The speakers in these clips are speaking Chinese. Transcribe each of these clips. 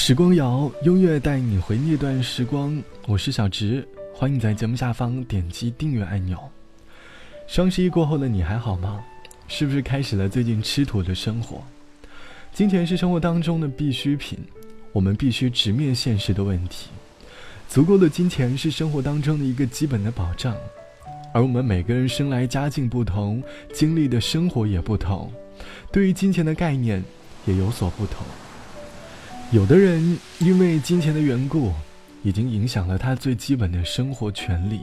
时光谣，音乐带你回那段时光。我是小直，欢迎在节目下方点击订阅按钮。双十一过后的你还好吗？是不是开始了最近吃土的生活？金钱是生活当中的必需品，我们必须直面现实的问题。足够的金钱是生活当中的一个基本的保障，而我们每个人生来家境不同，经历的生活也不同，对于金钱的概念也有所不同。有的人因为金钱的缘故，已经影响了他最基本的生活权利，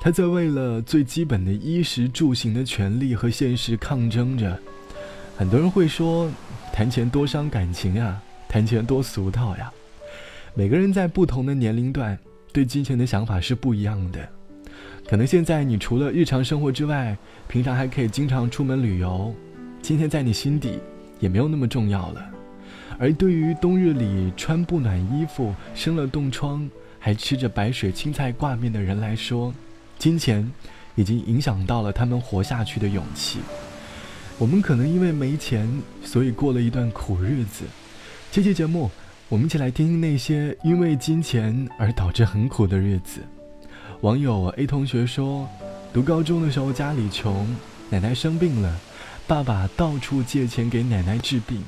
他在为了最基本的衣食住行的权利和现实抗争着。很多人会说，谈钱多伤感情呀，谈钱多俗套呀。每个人在不同的年龄段对金钱的想法是不一样的。可能现在你除了日常生活之外，平常还可以经常出门旅游，金钱在你心底也没有那么重要了。而对于冬日里穿不暖衣服、生了冻疮还吃着白水青菜挂面的人来说，金钱已经影响到了他们活下去的勇气。我们可能因为没钱，所以过了一段苦日子。这期节目。我们一起来听听那些因为金钱而导致很苦的日子。网友 A 同学说，读高中的时候家里穷，奶奶生病了，爸爸到处借钱给奶奶治病。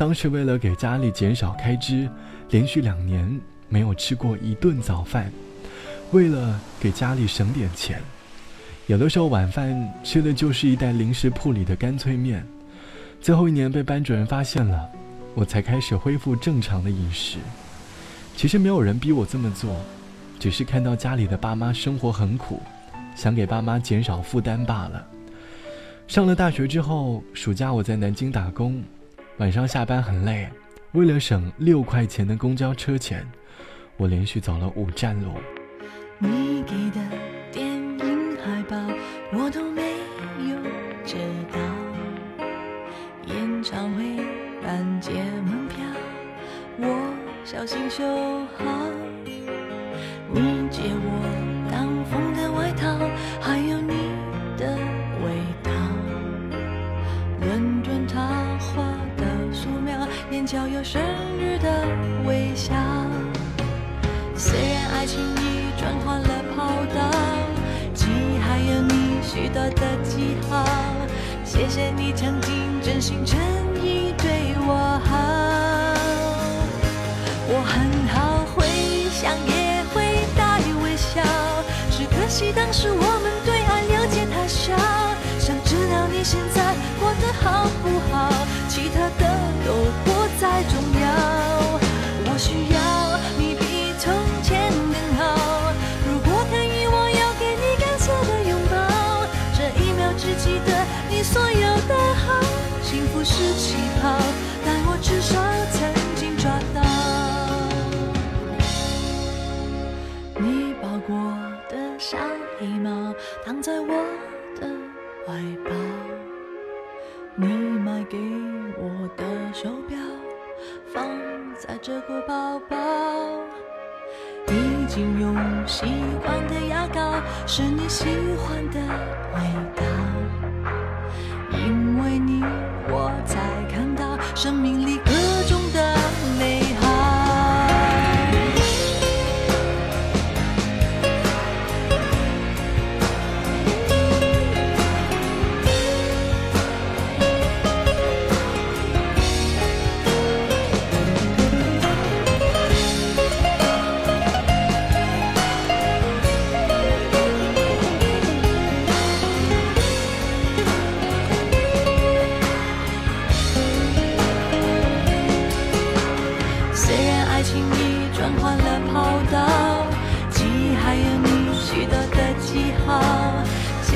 当时为了给家里减少开支，连续两年没有吃过一顿早饭。为了给家里省点钱，有的时候晚饭吃的就是一袋零食铺里的干脆面。最后一年被班主任发现了。我才开始恢复正常的饮食。其实没有人逼我这么做，只是看到家里的爸妈生活很苦，想给爸妈减少负担罢了。上了大学之后，暑假我在南京打工，晚上下班很累，为了省六块钱的公交车钱，我连续走了五站路。你给的电影海报，我都没有知道。演唱会。半截门票，我小心收好。你借这个包包。已经用习惯的牙膏，是你喜欢的味道。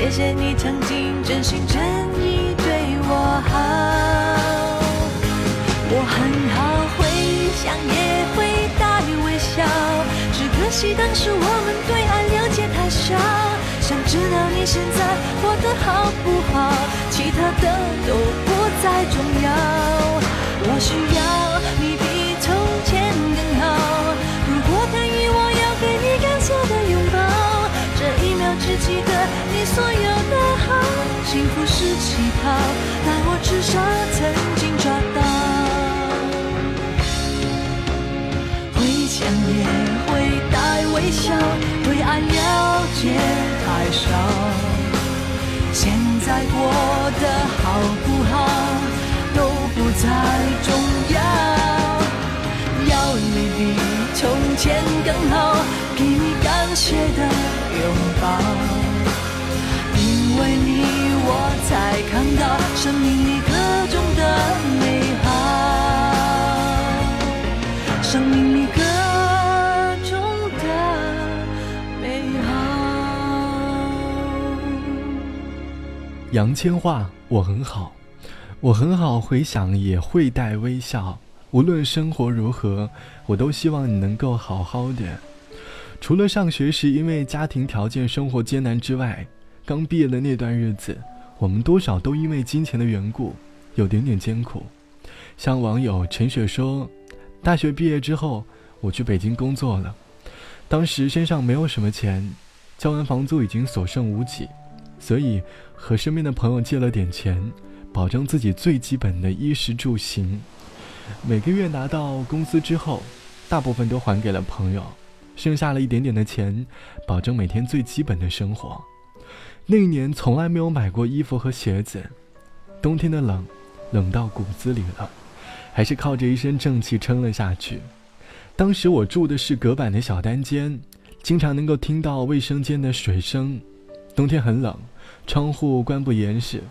谢谢你曾经真心真意对我好，我很好，会想也会带微笑，只可惜当时我们对爱了解太少。想知道你现在过得好不好，其他的都不再重要。我需要至少曾经抓到会想也会带微笑对爱了解太少现在过得好不好都不再重要要你比从前更好给你感谢的拥抱。因为你我才看到生命里各种的美好，生命里各种的美好。杨千嬅，我很好，我很好，回想也会带微笑。无论生活如何，我都希望你能够好好的。除了上学时因为家庭条件、生活艰难之外，刚毕业的那段日子，我们多少都因为金钱的缘故，有点点艰苦。像网友陈雪说，大学毕业之后，我去北京工作了，当时身上没有什么钱，交完房租已经所剩无几。所以和身边的朋友借了点钱，保证自己最基本的衣食住行。每个月拿到工资之后，大部分都还给了朋友，剩下了一点点的钱，保证每天最基本的生活。那一年从来没有买过衣服和鞋子，冬天的冷，冷到骨子里了，还是靠着一身正气撑了下去。当时我住的是隔板的小单间，经常能够听到卫生间的水声。冬天很冷，窗户关不严实，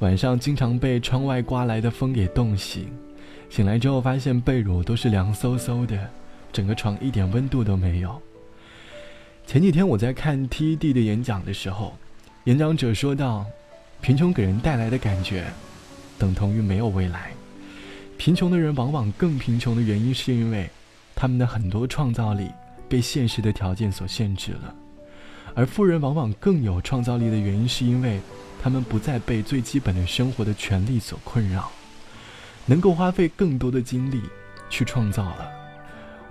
晚上经常被窗外刮来的风给冻醒。醒来之后发现被褥都是凉飕飕的，整个床一点温度都没有。前几天我在看 TED 的演讲的时候，演讲者说道，贫穷给人带来的感觉，等同于没有未来。贫穷的人往往更贫穷的原因是因为，他们的很多创造力被现实的条件所限制了。而富人往往更有创造力的原因，是因为他们不再被最基本的生活的权利所困扰，能够花费更多的精力去创造了。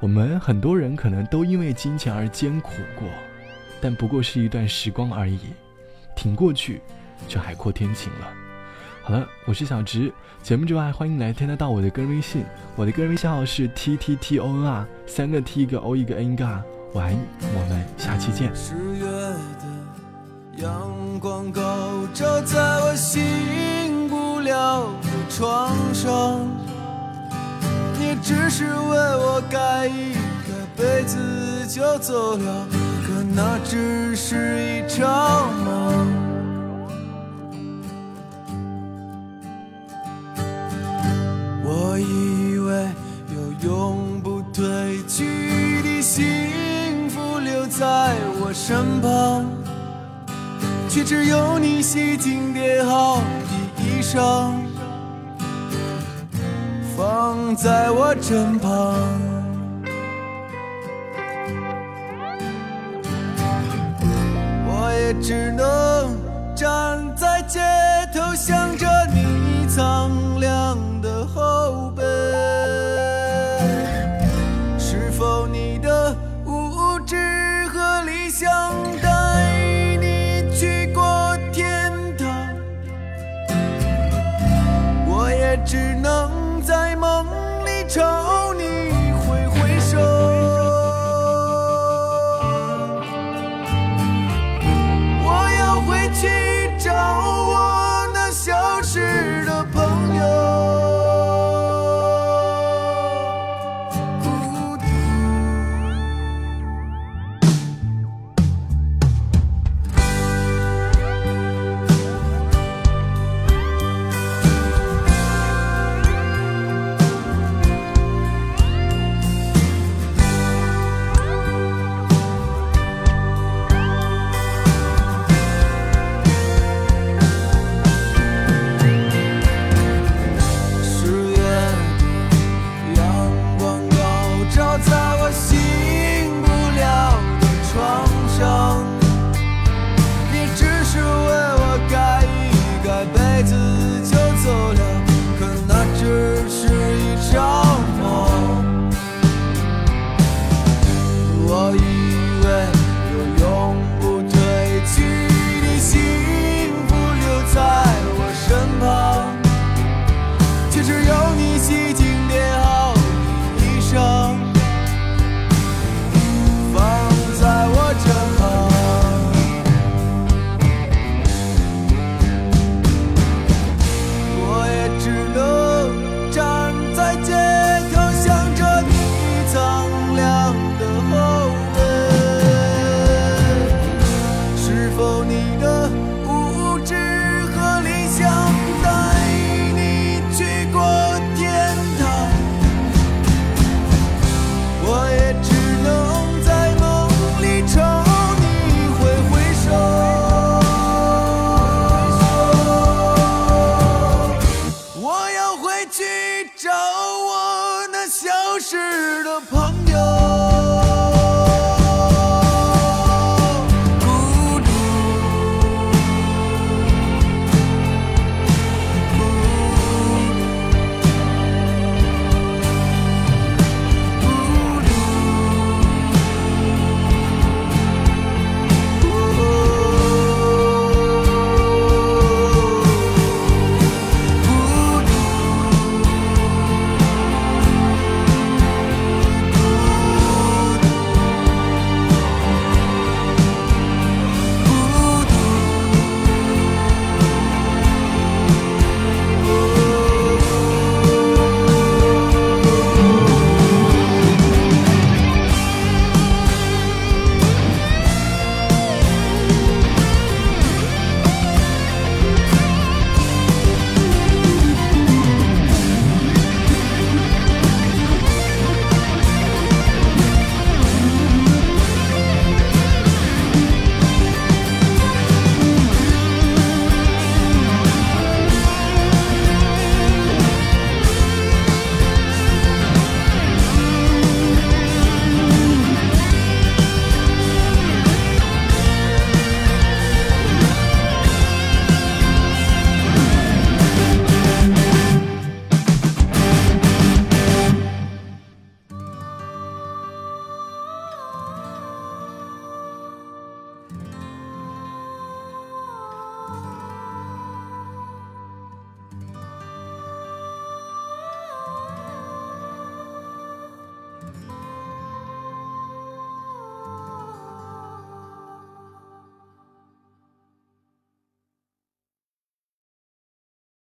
我们很多人可能都因为金钱而艰苦过，但不过是一段时光而已，挺过去就海阔天晴了。好了，我是小直，节目之外欢迎来添加到我的个人微信，我的个人微信号是 t t t o n r，三个 t 一个 o 一个 n 一个 r。晚安，我们下期见。十月的阳光高照在我醒不了的床上，你只是为我盖一个被子就走了，那只是一场梦。我以为有永不褪去的幸福留在我身旁，却只有你洗净叠好的衣裳，放在我身旁。也只能站在街头，想着你苍凉的后背。是否你的无知和理想带你去过天堂？我也只能在梦里朝去找我那消失的朋友。